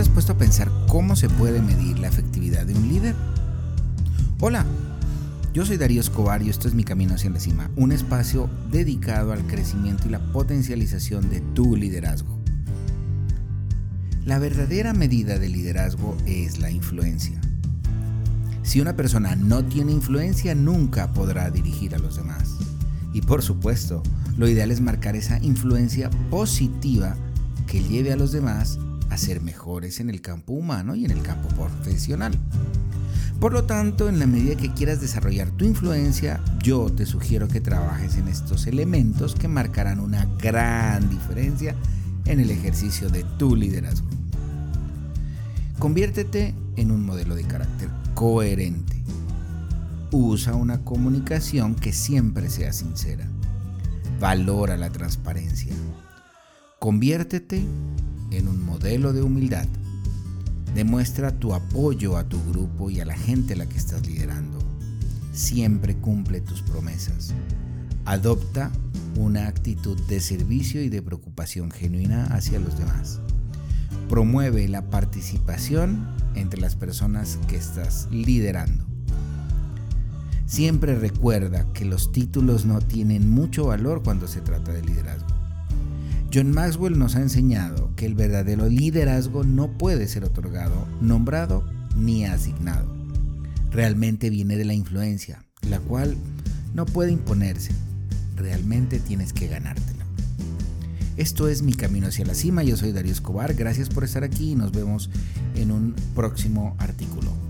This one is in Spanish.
analizar cómo se puede medir la efectividad de un líder. Hola, yo soy Darío Escobar y esto es Mi Camino hacia la Cima, un espacio dedicado al crecimiento y la potencialización de tu liderazgo. La verdadera medida de liderazgo es la influencia. Si una persona no tiene influencia, nunca podrá dirigir a los demás. Y por supuesto, lo ideal es marcar esa influencia positiva que lleve a los demás a ser mejores en el campo humano y en el campo profesional. Por lo tanto, en la medida que quieras desarrollar tu influencia, yo te sugiero que trabajes en estos elementos que marcarán una gran diferencia en el ejercicio de tu liderazgo. Conviértete en un modelo de carácter coherente. Usa una comunicación que siempre sea sincera. Valora la transparencia. Conviértete en un modelo de humildad. Demuestra tu apoyo a tu grupo y a la gente a la que estás liderando. Siempre cumple tus promesas. Adopta una actitud de servicio y de preocupación genuina hacia los demás. Promueve la participación entre las personas que estás liderando. Siempre recuerda que los títulos no tienen mucho valor cuando se trata de liderazgo. John Maxwell nos ha enseñado que el verdadero liderazgo no puede ser otorgado, nombrado ni asignado. Realmente viene de la influencia, la cual no puede imponerse. Realmente tienes que ganártela. Esto es Mi Camino hacia la Cima. Yo soy Darío Escobar. Gracias por estar aquí y nos vemos en un próximo artículo.